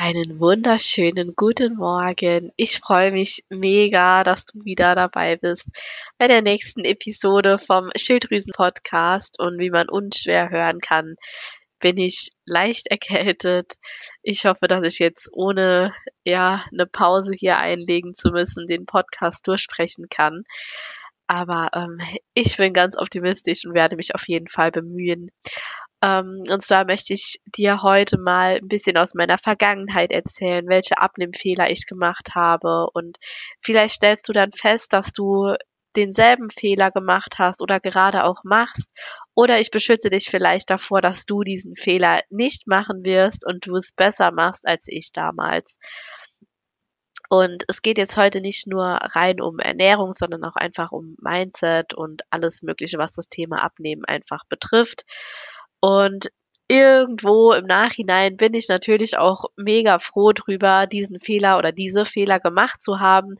Einen wunderschönen guten Morgen. Ich freue mich mega, dass du wieder dabei bist bei der nächsten Episode vom Schilddrüsen Podcast und wie man unschwer hören kann, bin ich leicht erkältet. Ich hoffe, dass ich jetzt ohne ja eine Pause hier einlegen zu müssen den Podcast durchsprechen kann. Aber ähm, ich bin ganz optimistisch und werde mich auf jeden Fall bemühen. Ähm, und zwar möchte ich dir heute mal ein bisschen aus meiner Vergangenheit erzählen, welche Abnehmfehler ich gemacht habe. Und vielleicht stellst du dann fest, dass du denselben Fehler gemacht hast oder gerade auch machst. Oder ich beschütze dich vielleicht davor, dass du diesen Fehler nicht machen wirst und du es besser machst als ich damals. Und es geht jetzt heute nicht nur rein um Ernährung, sondern auch einfach um Mindset und alles Mögliche, was das Thema Abnehmen einfach betrifft. Und irgendwo im Nachhinein bin ich natürlich auch mega froh drüber, diesen Fehler oder diese Fehler gemacht zu haben.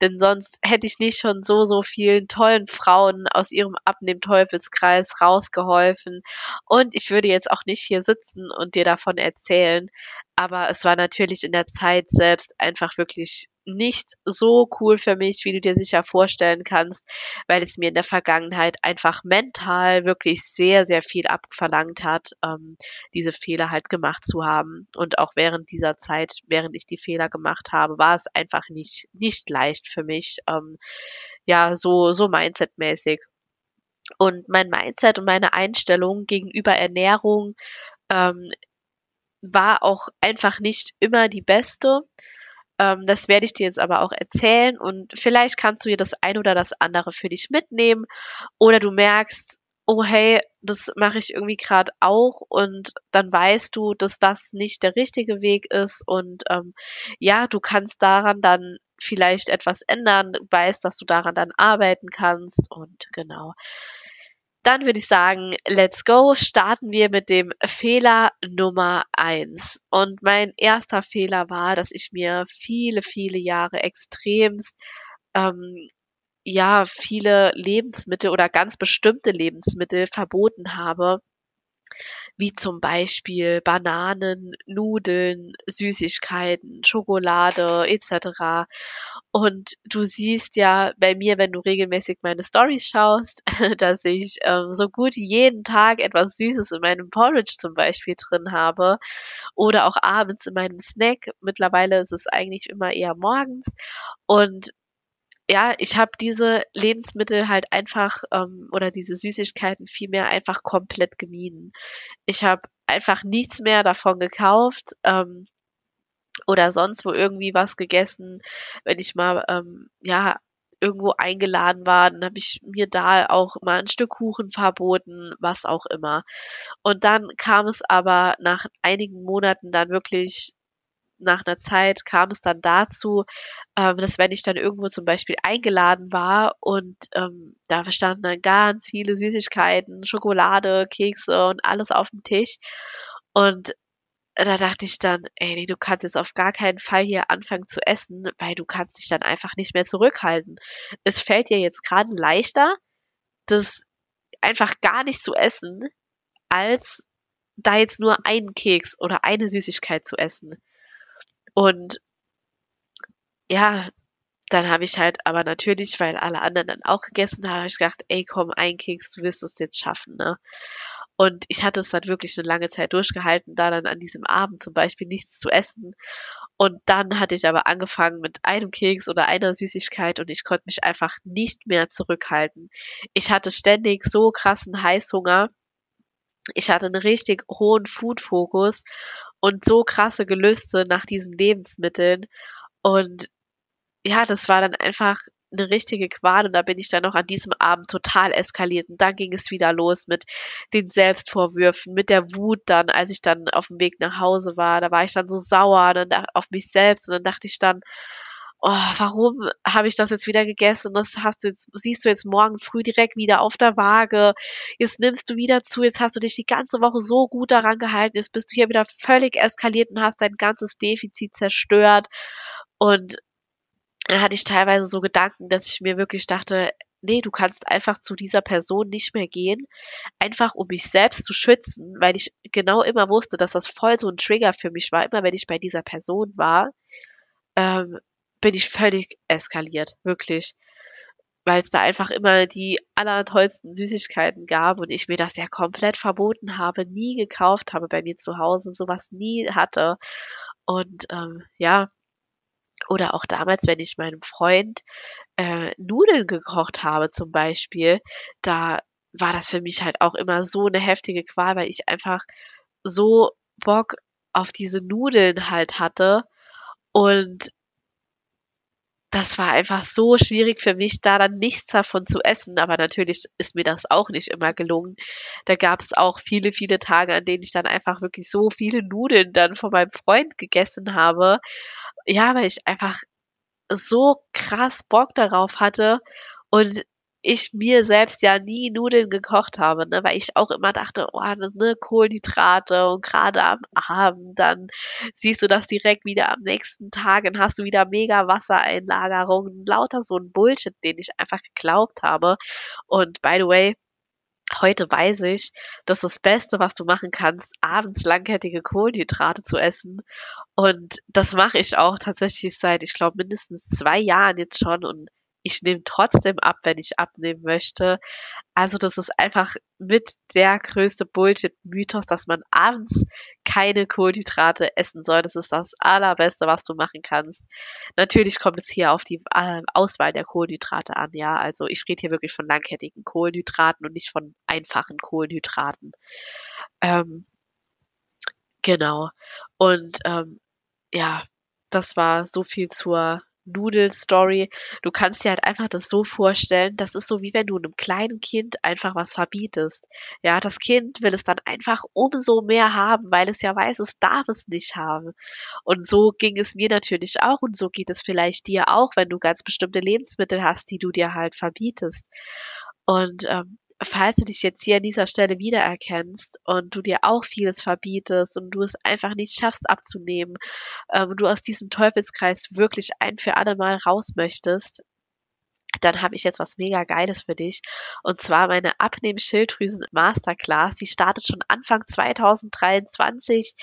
Denn sonst hätte ich nicht schon so, so vielen tollen Frauen aus ihrem Abnehm-Teufelskreis rausgeholfen. Und ich würde jetzt auch nicht hier sitzen und dir davon erzählen. Aber es war natürlich in der Zeit selbst einfach wirklich nicht so cool für mich, wie du dir sicher vorstellen kannst, weil es mir in der Vergangenheit einfach mental wirklich sehr, sehr viel abverlangt hat, ähm, diese Fehler halt gemacht zu haben. Und auch während dieser Zeit, während ich die Fehler gemacht habe, war es einfach nicht, nicht leicht für mich, ähm, ja, so, so mindsetmäßig. Und mein Mindset und meine Einstellung gegenüber Ernährung ähm, war auch einfach nicht immer die beste. Ähm, das werde ich dir jetzt aber auch erzählen und vielleicht kannst du dir das ein oder das andere für dich mitnehmen oder du merkst, oh hey, das mache ich irgendwie gerade auch und dann weißt du, dass das nicht der richtige Weg ist und ähm, ja, du kannst daran dann vielleicht etwas ändern, weißt, dass du daran dann arbeiten kannst und genau. Dann würde ich sagen, let's go. Starten wir mit dem Fehler Nummer eins. Und mein erster Fehler war, dass ich mir viele, viele Jahre extremst ähm, ja viele Lebensmittel oder ganz bestimmte Lebensmittel verboten habe, wie zum Beispiel Bananen, Nudeln, Süßigkeiten, Schokolade etc. Und du siehst ja bei mir, wenn du regelmäßig meine Stories schaust, dass ich ähm, so gut jeden Tag etwas Süßes in meinem Porridge zum Beispiel drin habe oder auch abends in meinem Snack. Mittlerweile ist es eigentlich immer eher morgens und ja, ich habe diese Lebensmittel halt einfach ähm, oder diese Süßigkeiten vielmehr einfach komplett gemieden. Ich habe einfach nichts mehr davon gekauft ähm, oder sonst wo irgendwie was gegessen. Wenn ich mal ähm, ja irgendwo eingeladen war, dann habe ich mir da auch mal ein Stück Kuchen verboten, was auch immer. Und dann kam es aber nach einigen Monaten dann wirklich nach einer Zeit kam es dann dazu, ähm, dass wenn ich dann irgendwo zum Beispiel eingeladen war und ähm, da standen dann ganz viele Süßigkeiten, Schokolade, Kekse und alles auf dem Tisch. Und da dachte ich dann, ey, du kannst jetzt auf gar keinen Fall hier anfangen zu essen, weil du kannst dich dann einfach nicht mehr zurückhalten. Es fällt dir jetzt gerade leichter, das einfach gar nicht zu essen, als da jetzt nur einen Keks oder eine Süßigkeit zu essen. Und ja, dann habe ich halt aber natürlich, weil alle anderen dann auch gegessen haben, habe ich gedacht, ey, komm, ein Keks, du wirst es jetzt schaffen, ne? Und ich hatte es dann wirklich eine lange Zeit durchgehalten, da dann an diesem Abend zum Beispiel nichts zu essen. Und dann hatte ich aber angefangen mit einem Keks oder einer Süßigkeit und ich konnte mich einfach nicht mehr zurückhalten. Ich hatte ständig so krassen Heißhunger. Ich hatte einen richtig hohen Food-Fokus und so krasse Gelüste nach diesen Lebensmitteln. Und ja, das war dann einfach eine richtige Qual und da bin ich dann noch an diesem Abend total eskaliert. Und dann ging es wieder los mit den Selbstvorwürfen, mit der Wut dann, als ich dann auf dem Weg nach Hause war, da war ich dann so sauer dann auf mich selbst. Und dann dachte ich dann, oh, warum habe ich das jetzt wieder gegessen? Das hast du jetzt, siehst du jetzt morgen früh direkt wieder auf der Waage. Jetzt nimmst du wieder zu, jetzt hast du dich die ganze Woche so gut daran gehalten, jetzt bist du hier wieder völlig eskaliert und hast dein ganzes Defizit zerstört. Und dann hatte ich teilweise so Gedanken, dass ich mir wirklich dachte, nee, du kannst einfach zu dieser Person nicht mehr gehen, einfach um mich selbst zu schützen, weil ich genau immer wusste, dass das voll so ein Trigger für mich war. Immer wenn ich bei dieser Person war, ähm, bin ich völlig eskaliert, wirklich. Weil es da einfach immer die allertollsten Süßigkeiten gab und ich mir das ja komplett verboten habe, nie gekauft habe bei mir zu Hause, sowas nie hatte. Und ähm, ja, oder auch damals, wenn ich meinem Freund äh, Nudeln gekocht habe zum Beispiel, da war das für mich halt auch immer so eine heftige Qual, weil ich einfach so Bock auf diese Nudeln halt hatte und das war einfach so schwierig für mich, da dann nichts davon zu essen. Aber natürlich ist mir das auch nicht immer gelungen. Da gab es auch viele, viele Tage, an denen ich dann einfach wirklich so viele Nudeln dann von meinem Freund gegessen habe. Ja, weil ich einfach so krass Bock darauf hatte und ich mir selbst ja nie Nudeln gekocht habe, ne, weil ich auch immer dachte, oh, ne, Kohlenhydrate und gerade am Abend, dann siehst du das direkt wieder am nächsten Tag und hast du wieder mega Wassereinlagerungen, lauter so ein Bullshit, den ich einfach geglaubt habe. Und by the way, heute weiß ich, dass das Beste, was du machen kannst, abends langkettige Kohlenhydrate zu essen. Und das mache ich auch tatsächlich seit, ich glaube, mindestens zwei Jahren jetzt schon und ich nehme trotzdem ab, wenn ich abnehmen möchte. Also das ist einfach mit der größte Bullshit-Mythos, dass man abends keine Kohlenhydrate essen soll. Das ist das allerbeste, was du machen kannst. Natürlich kommt es hier auf die äh, Auswahl der Kohlenhydrate an, ja. Also ich rede hier wirklich von langkettigen Kohlenhydraten und nicht von einfachen Kohlenhydraten. Ähm, genau. Und ähm, ja, das war so viel zur Nudelstory. Du kannst dir halt einfach das so vorstellen, das ist so wie wenn du einem kleinen Kind einfach was verbietest. Ja, das Kind will es dann einfach umso mehr haben, weil es ja weiß, es darf es nicht haben. Und so ging es mir natürlich auch und so geht es vielleicht dir auch, wenn du ganz bestimmte Lebensmittel hast, die du dir halt verbietest. Und ähm, falls du dich jetzt hier an dieser Stelle wiedererkennst und du dir auch vieles verbietest und du es einfach nicht schaffst abzunehmen, ähm, du aus diesem Teufelskreis wirklich ein für alle Mal raus möchtest, dann habe ich jetzt was mega Geiles für dich. Und zwar meine Abnehmen-Schilddrüsen Masterclass. Die startet schon Anfang 2023.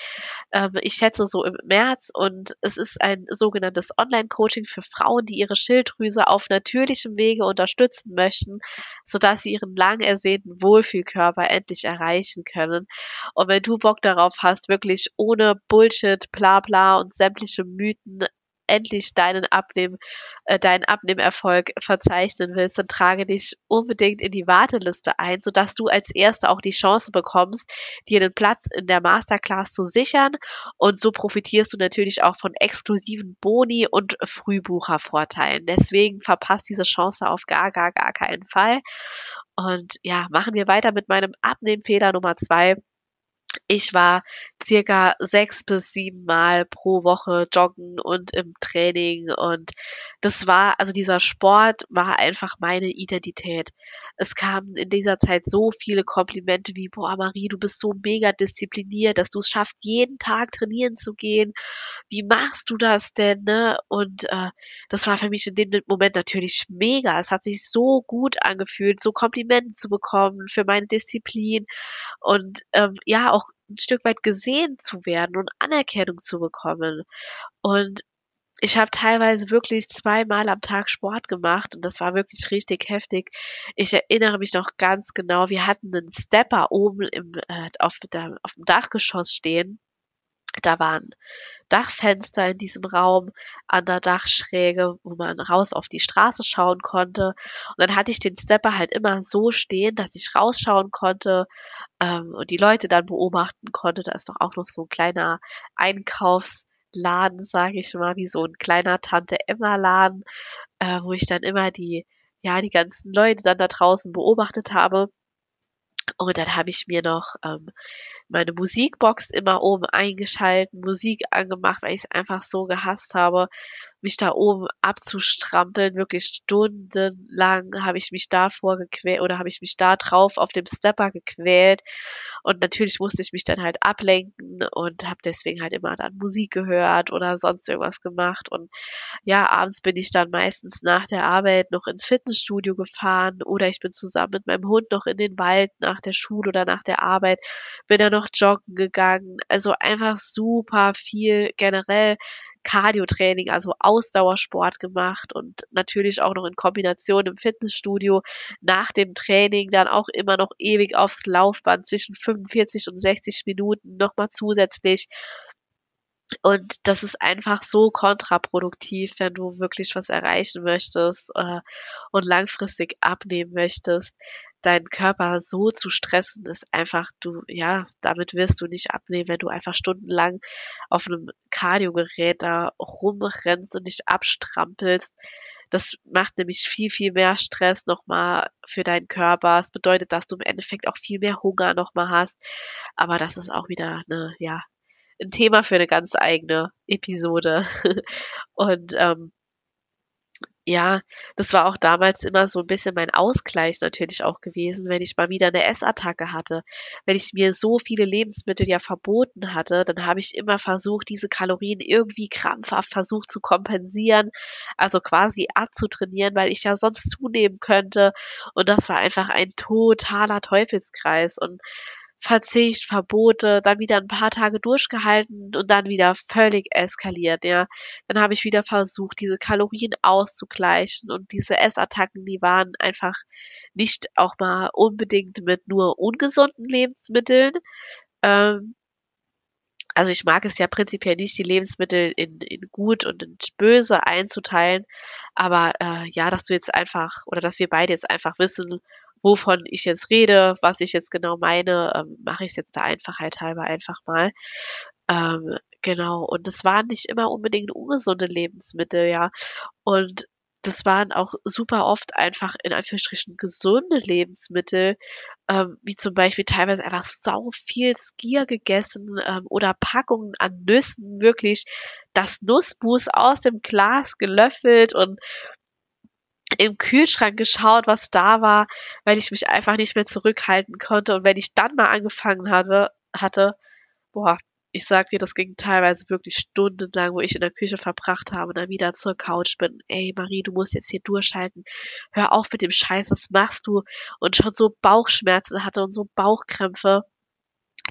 Ähm, ich schätze so im März. Und es ist ein sogenanntes Online-Coaching für Frauen, die ihre Schilddrüse auf natürlichem Wege unterstützen möchten, sodass sie ihren lang ersehnten Wohlfühlkörper endlich erreichen können. Und wenn du Bock darauf hast, wirklich ohne Bullshit, bla bla und sämtliche Mythen endlich deinen Abnehmen, äh, deinen Abnehmerfolg verzeichnen willst, dann trage dich unbedingt in die Warteliste ein, sodass du als Erster auch die Chance bekommst, dir einen Platz in der Masterclass zu sichern. Und so profitierst du natürlich auch von exklusiven Boni und Frühbuchervorteilen. Deswegen verpasst diese Chance auf gar, gar, gar keinen Fall. Und ja, machen wir weiter mit meinem Abnehmfehler Nummer zwei ich war circa sechs bis sieben Mal pro Woche joggen und im Training und das war, also dieser Sport war einfach meine Identität. Es kamen in dieser Zeit so viele Komplimente wie, boah Marie, du bist so mega diszipliniert, dass du es schaffst, jeden Tag trainieren zu gehen. Wie machst du das denn, ne? Und äh, das war für mich in dem Moment natürlich mega. Es hat sich so gut angefühlt, so Komplimente zu bekommen für meine Disziplin und ähm, ja, auch ein Stück weit gesehen zu werden und Anerkennung zu bekommen. Und ich habe teilweise wirklich zweimal am Tag Sport gemacht und das war wirklich richtig heftig. Ich erinnere mich noch ganz genau, wir hatten einen Stepper oben im, äh, auf, der, auf dem Dachgeschoss stehen da waren Dachfenster in diesem Raum an der Dachschräge, wo man raus auf die Straße schauen konnte. Und dann hatte ich den Stepper halt immer so stehen, dass ich rausschauen konnte ähm, und die Leute dann beobachten konnte. Da ist doch auch noch so ein kleiner Einkaufsladen, sage ich mal, wie so ein kleiner Tante Emma Laden, äh, wo ich dann immer die ja die ganzen Leute dann da draußen beobachtet habe. Und dann habe ich mir noch ähm, meine Musikbox immer oben eingeschalten, Musik angemacht, weil ich es einfach so gehasst habe, mich da oben abzustrampeln, wirklich stundenlang habe ich mich da vorgequält oder habe ich mich da drauf auf dem Stepper gequält. Und natürlich musste ich mich dann halt ablenken und habe deswegen halt immer dann Musik gehört oder sonst irgendwas gemacht. Und ja, abends bin ich dann meistens nach der Arbeit noch ins Fitnessstudio gefahren oder ich bin zusammen mit meinem Hund noch in den Wald nach der Schule oder nach der Arbeit, bin dann noch joggen gegangen, also einfach super viel generell Cardio-Training, also Ausdauersport gemacht und natürlich auch noch in Kombination im Fitnessstudio nach dem Training dann auch immer noch ewig aufs Laufband zwischen 45 und 60 Minuten nochmal zusätzlich. Und das ist einfach so kontraproduktiv, wenn du wirklich was erreichen möchtest äh, und langfristig abnehmen möchtest deinen Körper so zu stressen, ist einfach, du, ja, damit wirst du nicht abnehmen, wenn du einfach stundenlang auf einem Kardiogerät da rumrennst und dich abstrampelst. Das macht nämlich viel, viel mehr Stress nochmal für deinen Körper. Es bedeutet, dass du im Endeffekt auch viel mehr Hunger nochmal hast. Aber das ist auch wieder eine, ja, ein Thema für eine ganz eigene Episode. und ähm, ja, das war auch damals immer so ein bisschen mein Ausgleich natürlich auch gewesen, wenn ich mal wieder eine Essattacke hatte. Wenn ich mir so viele Lebensmittel ja verboten hatte, dann habe ich immer versucht, diese Kalorien irgendwie krampfhaft versucht zu kompensieren, also quasi abzutrainieren, weil ich ja sonst zunehmen könnte. Und das war einfach ein totaler Teufelskreis. Und Verzicht, Verbote, dann wieder ein paar Tage durchgehalten und dann wieder völlig eskaliert, ja. Dann habe ich wieder versucht, diese Kalorien auszugleichen und diese Essattacken, die waren einfach nicht auch mal unbedingt mit nur ungesunden Lebensmitteln. Ähm, also ich mag es ja prinzipiell nicht, die Lebensmittel in, in gut und in böse einzuteilen, aber äh, ja, dass du jetzt einfach oder dass wir beide jetzt einfach wissen, wovon ich jetzt rede, was ich jetzt genau meine, ähm, mache ich es jetzt der Einfachheit halber einfach mal. Ähm, genau, und das waren nicht immer unbedingt ungesunde Lebensmittel, ja. Und das waren auch super oft einfach in Anführungsstrichen gesunde Lebensmittel, ähm, wie zum Beispiel teilweise einfach sau viel Skier gegessen ähm, oder Packungen an Nüssen, wirklich das Nussmus aus dem Glas gelöffelt und im Kühlschrank geschaut, was da war, weil ich mich einfach nicht mehr zurückhalten konnte. Und wenn ich dann mal angefangen hatte, hatte, boah, ich sag dir, das ging teilweise wirklich stundenlang, wo ich in der Küche verbracht habe und dann wieder zur Couch bin. Ey, Marie, du musst jetzt hier durchhalten. Hör auf mit dem Scheiß, was machst du? Und schon so Bauchschmerzen hatte und so Bauchkrämpfe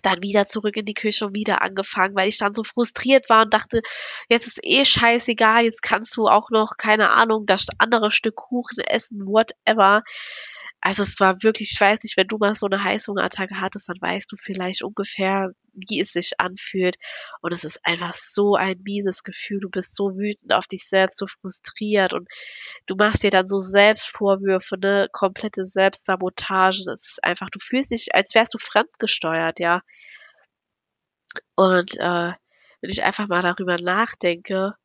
dann wieder zurück in die Küche und wieder angefangen, weil ich dann so frustriert war und dachte, jetzt ist eh scheißegal, jetzt kannst du auch noch, keine Ahnung, das andere Stück Kuchen essen, whatever. Also es war wirklich, ich weiß nicht, wenn du mal so eine Heißhungerattacke hattest, dann weißt du vielleicht ungefähr, wie es sich anfühlt. Und es ist einfach so ein mieses Gefühl. Du bist so wütend auf dich selbst, so frustriert und du machst dir dann so Selbstvorwürfe, ne, komplette Selbstsabotage. Das ist einfach, du fühlst dich, als wärst du fremdgesteuert, ja. Und äh, wenn ich einfach mal darüber nachdenke,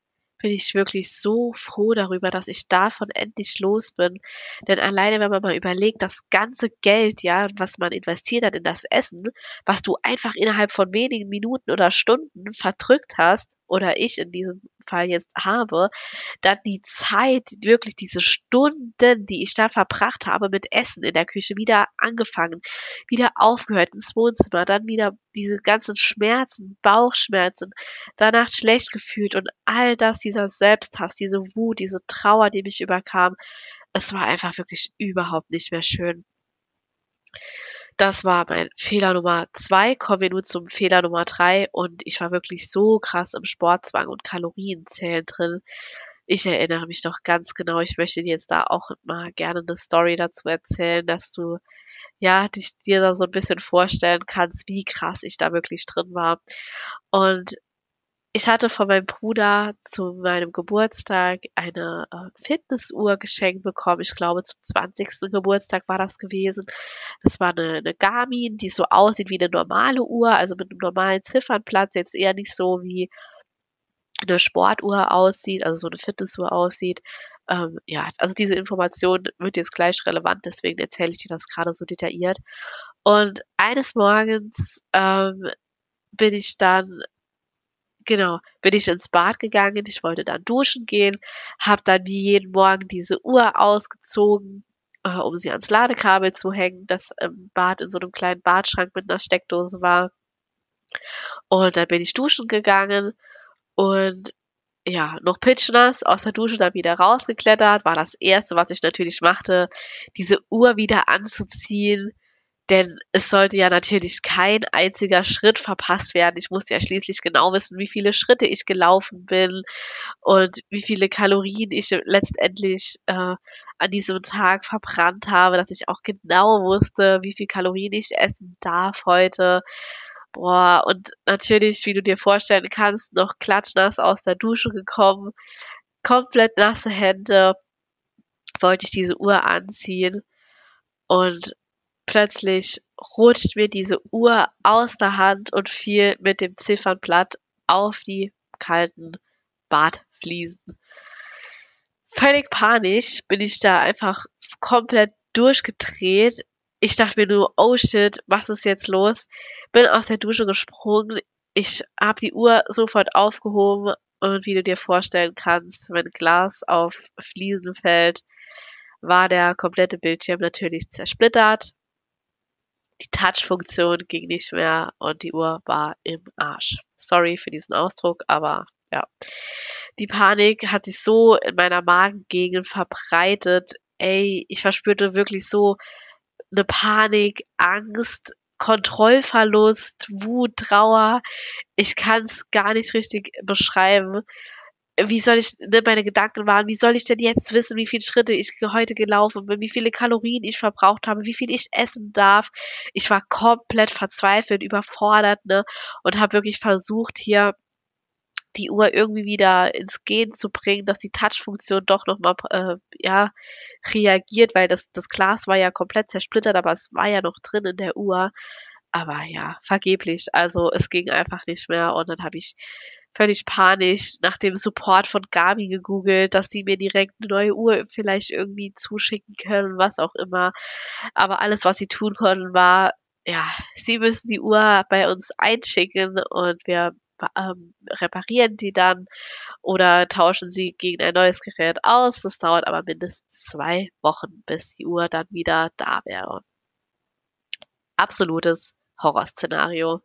bin ich wirklich so froh darüber, dass ich davon endlich los bin. Denn alleine, wenn man mal überlegt, das ganze Geld, ja, was man investiert hat in das Essen, was du einfach innerhalb von wenigen Minuten oder Stunden verdrückt hast, oder ich in diesem Fall jetzt habe, dann die Zeit, wirklich diese Stunden, die ich da verbracht habe mit Essen in der Küche, wieder angefangen, wieder aufgehört ins Wohnzimmer, dann wieder diese ganzen Schmerzen, Bauchschmerzen, danach schlecht gefühlt und all das, dieser Selbsthass, diese Wut, diese Trauer, die mich überkam, es war einfach wirklich überhaupt nicht mehr schön. Das war mein Fehler Nummer zwei. Kommen wir nun zum Fehler Nummer drei. Und ich war wirklich so krass im Sportzwang und Kalorienzählen drin. Ich erinnere mich noch ganz genau. Ich möchte dir jetzt da auch mal gerne eine Story dazu erzählen, dass du ja, dich dir da so ein bisschen vorstellen kannst, wie krass ich da wirklich drin war. Und ich hatte von meinem Bruder zu meinem Geburtstag eine äh, Fitnessuhr geschenkt bekommen. Ich glaube, zum 20. Geburtstag war das gewesen. Das war eine, eine Garmin, die so aussieht wie eine normale Uhr, also mit einem normalen Ziffernplatz, jetzt eher nicht so wie eine Sportuhr aussieht, also so eine Fitnessuhr aussieht. Ähm, ja, also diese Information wird jetzt gleich relevant, deswegen erzähle ich dir das gerade so detailliert. Und eines Morgens ähm, bin ich dann genau, bin ich ins Bad gegangen, ich wollte dann duschen gehen, habe dann wie jeden Morgen diese Uhr ausgezogen, äh, um sie ans Ladekabel zu hängen, das im Bad in so einem kleinen Badschrank mit einer Steckdose war. Und dann bin ich duschen gegangen und ja, noch pitchnass aus der Dusche dann wieder rausgeklettert, war das erste, was ich natürlich machte, diese Uhr wieder anzuziehen, denn es sollte ja natürlich kein einziger Schritt verpasst werden. Ich musste ja schließlich genau wissen, wie viele Schritte ich gelaufen bin und wie viele Kalorien ich letztendlich äh, an diesem Tag verbrannt habe, dass ich auch genau wusste, wie viel Kalorien ich essen darf heute. Boah, und natürlich, wie du dir vorstellen kannst, noch klatschnass aus der Dusche gekommen, komplett nasse Hände, wollte ich diese Uhr anziehen und Plötzlich rutscht mir diese Uhr aus der Hand und fiel mit dem Ziffernblatt auf die kalten Badfliesen. Völlig panisch bin ich da einfach komplett durchgedreht. Ich dachte mir nur, oh shit, was ist jetzt los? Bin aus der Dusche gesprungen. Ich habe die Uhr sofort aufgehoben und wie du dir vorstellen kannst, wenn Glas auf Fliesen fällt, war der komplette Bildschirm natürlich zersplittert die Touch-Funktion ging nicht mehr und die Uhr war im Arsch. Sorry für diesen Ausdruck, aber ja. Die Panik hat sich so in meiner Magengegend verbreitet. Ey, ich verspürte wirklich so eine Panik, Angst, Kontrollverlust, Wut, Trauer. Ich kann es gar nicht richtig beschreiben wie soll ich, ne, meine Gedanken waren, wie soll ich denn jetzt wissen, wie viele Schritte ich heute gelaufen bin, wie viele Kalorien ich verbraucht habe, wie viel ich essen darf. Ich war komplett verzweifelt, überfordert, ne, und habe wirklich versucht, hier die Uhr irgendwie wieder ins Gehen zu bringen, dass die Touch-Funktion doch nochmal, äh, ja, reagiert, weil das, das Glas war ja komplett zersplittert, aber es war ja noch drin in der Uhr. Aber ja, vergeblich. Also es ging einfach nicht mehr und dann habe ich völlig panisch nach dem Support von Gabi gegoogelt, dass die mir direkt eine neue Uhr vielleicht irgendwie zuschicken können, was auch immer. Aber alles, was sie tun konnten, war, ja, sie müssen die Uhr bei uns einschicken und wir ähm, reparieren die dann oder tauschen sie gegen ein neues Gerät aus. Das dauert aber mindestens zwei Wochen, bis die Uhr dann wieder da wäre. Absolutes Horrorszenario.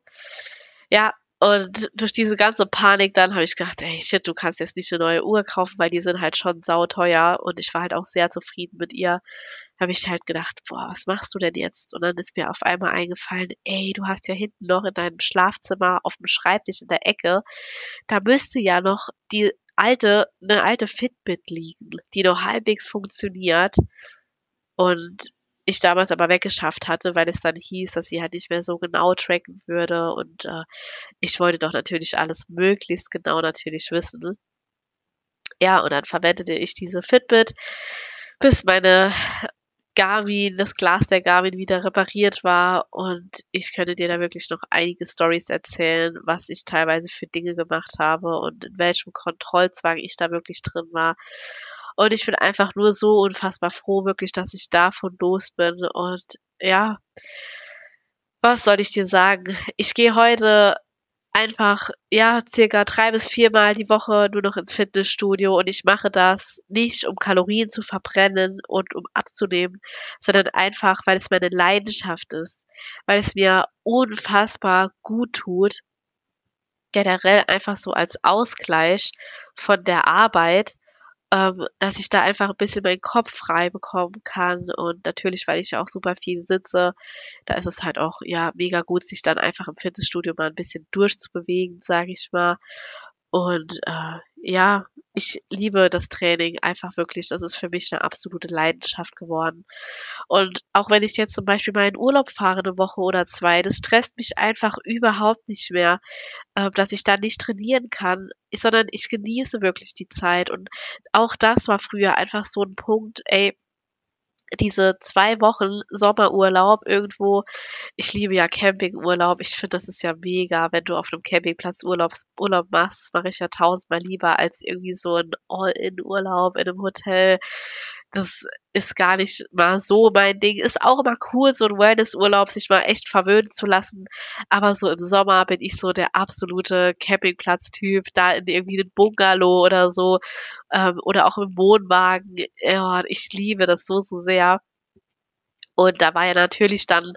Ja, und durch diese ganze Panik dann habe ich gedacht, ey, shit, du kannst jetzt nicht eine neue Uhr kaufen, weil die sind halt schon sauteuer und ich war halt auch sehr zufrieden mit ihr. Habe ich halt gedacht, boah, was machst du denn jetzt? Und dann ist mir auf einmal eingefallen, ey, du hast ja hinten noch in deinem Schlafzimmer auf dem Schreibtisch in der Ecke, da müsste ja noch die alte, eine alte Fitbit liegen, die noch halbwegs funktioniert. Und ich damals aber weggeschafft hatte, weil es dann hieß, dass sie halt nicht mehr so genau tracken würde. Und äh, ich wollte doch natürlich alles möglichst genau natürlich wissen. Ja, und dann verwendete ich diese Fitbit, bis meine Garmin, das Glas der Garmin wieder repariert war. Und ich könnte dir da wirklich noch einige Stories erzählen, was ich teilweise für Dinge gemacht habe und in welchem Kontrollzwang ich da wirklich drin war und ich bin einfach nur so unfassbar froh, wirklich, dass ich davon los bin. Und ja, was soll ich dir sagen? Ich gehe heute einfach, ja, circa drei bis viermal die Woche nur noch ins Fitnessstudio und ich mache das nicht, um Kalorien zu verbrennen und um abzunehmen, sondern einfach, weil es meine Leidenschaft ist, weil es mir unfassbar gut tut, generell einfach so als Ausgleich von der Arbeit ähm, dass ich da einfach ein bisschen meinen Kopf frei bekommen kann. Und natürlich, weil ich ja auch super viel sitze, da ist es halt auch ja mega gut, sich dann einfach im Fitnessstudio mal ein bisschen durchzubewegen, sage ich mal. Und äh, ja, ich liebe das Training einfach wirklich. Das ist für mich eine absolute Leidenschaft geworden. Und auch wenn ich jetzt zum Beispiel mal in Urlaub fahre, eine Woche oder zwei, das stresst mich einfach überhaupt nicht mehr, äh, dass ich da nicht trainieren kann, sondern ich genieße wirklich die Zeit. Und auch das war früher einfach so ein Punkt, ey, diese zwei Wochen Sommerurlaub irgendwo. Ich liebe ja Campingurlaub. Ich finde, das ist ja mega, wenn du auf einem Campingplatz Urlaub, Urlaub machst. Mache ich ja tausendmal lieber als irgendwie so ein All-in-Urlaub in einem Hotel. Das ist gar nicht mal so mein Ding. Ist auch immer cool, so ein Wellnessurlaub sich mal echt verwöhnen zu lassen. Aber so im Sommer bin ich so der absolute Campingplatz-Typ, da in irgendwie einen Bungalow oder so ähm, oder auch im Wohnwagen. Ja, ich liebe das so, so sehr. Und da war ja natürlich dann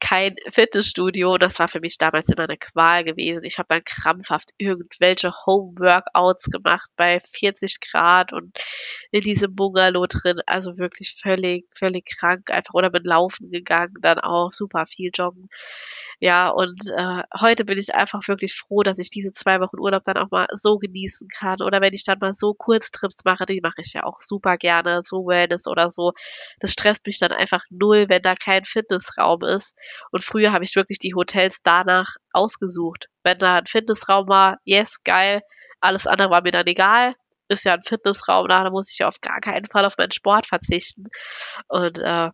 kein Fitnessstudio das war für mich damals immer eine Qual gewesen. Ich habe dann krampfhaft irgendwelche Home-Workouts gemacht bei 40 Grad und in diesem Bungalow drin. Also wirklich völlig, völlig krank einfach oder bin laufen gegangen, dann auch super viel joggen. Ja, und äh, heute bin ich einfach wirklich froh, dass ich diese zwei Wochen Urlaub dann auch mal so genießen kann. Oder wenn ich dann mal so Kurztrips mache, die mache ich ja auch super gerne, so Wellness oder so. Das stresst mich dann einfach null, wenn da kein Fitnessraum ist. Und früher habe ich wirklich die Hotels danach ausgesucht. Wenn da ein Fitnessraum war, yes, geil. Alles andere war mir dann egal. Ist ja ein Fitnessraum da, da muss ich ja auf gar keinen Fall auf meinen Sport verzichten. Und äh,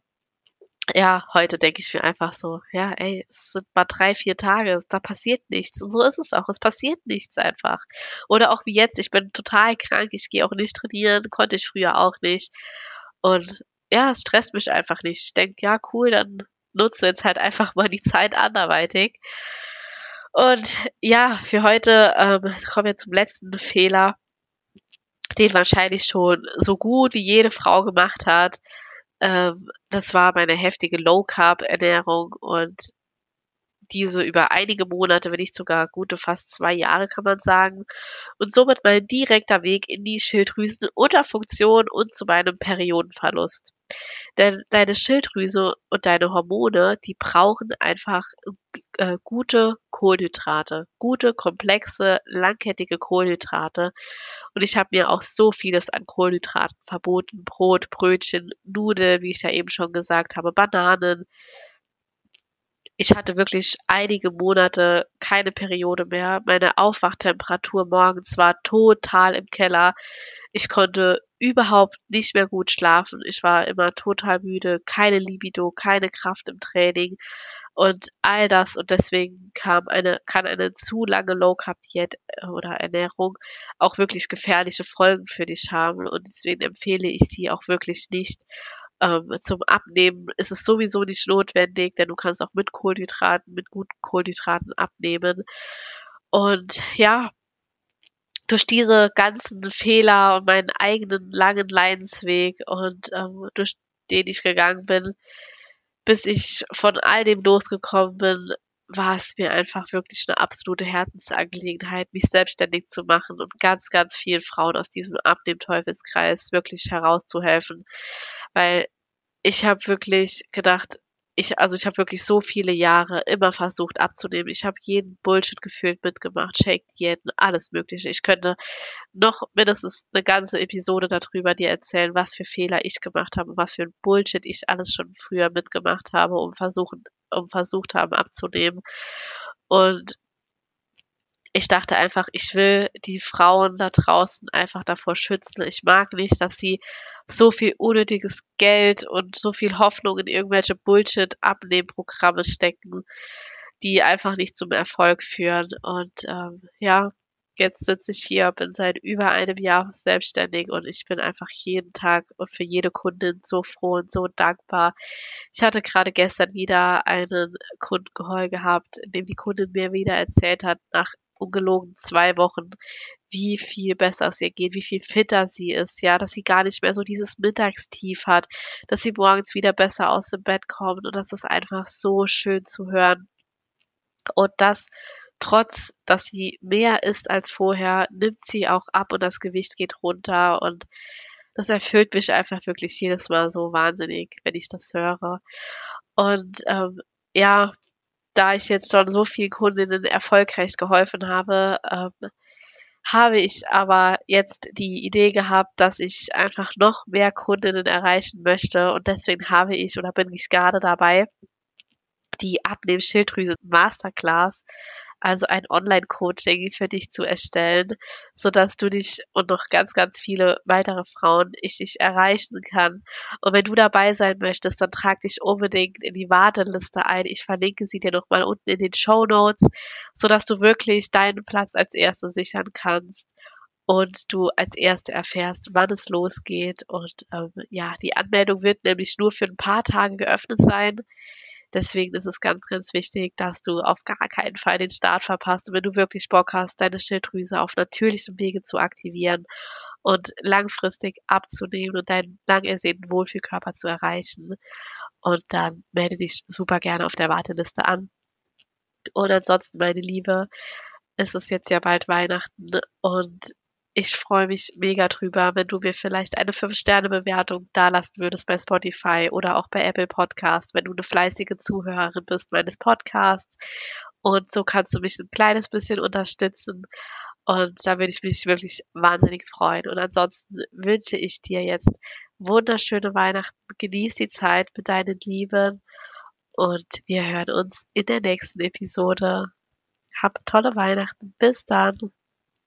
ja, heute denke ich mir einfach so, ja, ey, es sind mal drei, vier Tage, da passiert nichts. Und so ist es auch. Es passiert nichts einfach. Oder auch wie jetzt, ich bin total krank, ich gehe auch nicht trainieren, konnte ich früher auch nicht. Und ja, es stresst mich einfach nicht. Ich denke, ja, cool, dann nutze jetzt halt einfach mal die Zeit anderweitig. Und ja, für heute ähm, kommen wir zum letzten Fehler, den wahrscheinlich schon so gut wie jede Frau gemacht hat. Ähm, das war meine heftige Low Carb Ernährung und diese über einige Monate, wenn nicht sogar gute fast zwei Jahre, kann man sagen. Und somit mein direkter Weg in die Schilddrüsenunterfunktion und zu meinem Periodenverlust. Denn deine Schilddrüse und deine Hormone, die brauchen einfach äh, gute Kohlenhydrate, gute, komplexe, langkettige Kohlenhydrate. Und ich habe mir auch so vieles an Kohlenhydraten verboten. Brot, Brötchen, Nudeln, wie ich ja eben schon gesagt habe, Bananen. Ich hatte wirklich einige Monate keine Periode mehr. Meine Aufwachtemperatur morgens war total im Keller. Ich konnte überhaupt nicht mehr gut schlafen. Ich war immer total müde, keine Libido, keine Kraft im Training und all das und deswegen kam eine, kann eine zu lange Low Carb Diät äh, oder Ernährung auch wirklich gefährliche Folgen für dich haben und deswegen empfehle ich sie auch wirklich nicht. Ähm, zum Abnehmen ist es sowieso nicht notwendig, denn du kannst auch mit Kohlenhydraten, mit guten Kohlenhydraten abnehmen. Und ja, durch diese ganzen Fehler und meinen eigenen langen Leidensweg und ähm, durch den ich gegangen bin, bis ich von all dem losgekommen bin, war es mir einfach wirklich eine absolute Herzensangelegenheit, mich selbstständig zu machen und ganz, ganz vielen Frauen aus diesem Abnehmteufelskreis wirklich herauszuhelfen. Weil ich habe wirklich gedacht, ich, also ich habe wirklich so viele Jahre immer versucht abzunehmen. Ich habe jeden Bullshit gefühlt mitgemacht, Shake-Diäten, alles Mögliche. Ich könnte noch mindestens eine ganze Episode darüber dir erzählen, was für Fehler ich gemacht habe, was für ein Bullshit ich alles schon früher mitgemacht habe, um versuchen, um versucht haben abzunehmen. Und ich dachte einfach, ich will die Frauen da draußen einfach davor schützen. Ich mag nicht, dass sie so viel unnötiges Geld und so viel Hoffnung in irgendwelche Bullshit-Abnehmprogramme stecken, die einfach nicht zum Erfolg führen. Und ähm, ja, jetzt sitze ich hier, bin seit über einem Jahr selbstständig und ich bin einfach jeden Tag und für jede Kundin so froh und so dankbar. Ich hatte gerade gestern wieder einen Kundengeheul gehabt, in dem die Kundin mir wieder erzählt hat, nach ungelogen zwei Wochen, wie viel besser es ihr geht, wie viel fitter sie ist, ja, dass sie gar nicht mehr so dieses Mittagstief hat, dass sie morgens wieder besser aus dem Bett kommt und das ist einfach so schön zu hören. Und das trotz, dass sie mehr isst als vorher, nimmt sie auch ab und das Gewicht geht runter und das erfüllt mich einfach wirklich jedes Mal so wahnsinnig, wenn ich das höre. Und ähm, ja, da ich jetzt schon so vielen Kundinnen erfolgreich geholfen habe, ähm, habe ich aber jetzt die Idee gehabt, dass ich einfach noch mehr Kundinnen erreichen möchte. Und deswegen habe ich oder bin ich gerade dabei, die Abnehm-Schilddrüse Masterclass also ein Online-Coaching für dich zu erstellen, so dass du dich und noch ganz, ganz viele weitere Frauen ich dich erreichen kann. Und wenn du dabei sein möchtest, dann trag dich unbedingt in die Warteliste ein. Ich verlinke sie dir nochmal unten in den Show Notes, so dass du wirklich deinen Platz als Erste sichern kannst. und du als Erste erfährst, wann es losgeht. Und ähm, ja, die Anmeldung wird nämlich nur für ein paar Tage geöffnet sein. Deswegen ist es ganz, ganz wichtig, dass du auf gar keinen Fall den Start verpasst. Und wenn du wirklich Bock hast, deine Schilddrüse auf natürlichem Wege zu aktivieren und langfristig abzunehmen und deinen lang ersehnten Wohlfühlkörper zu erreichen. Und dann melde dich super gerne auf der Warteliste an. Und ansonsten, meine Liebe, ist es jetzt ja bald Weihnachten und ich freue mich mega drüber, wenn du mir vielleicht eine 5-Sterne-Bewertung dalassen würdest bei Spotify oder auch bei Apple Podcast, wenn du eine fleißige Zuhörerin bist meines Podcasts. Und so kannst du mich ein kleines bisschen unterstützen. Und da würde ich mich wirklich wahnsinnig freuen. Und ansonsten wünsche ich dir jetzt wunderschöne Weihnachten. Genieß die Zeit mit deinen Lieben. Und wir hören uns in der nächsten Episode. Hab tolle Weihnachten. Bis dann.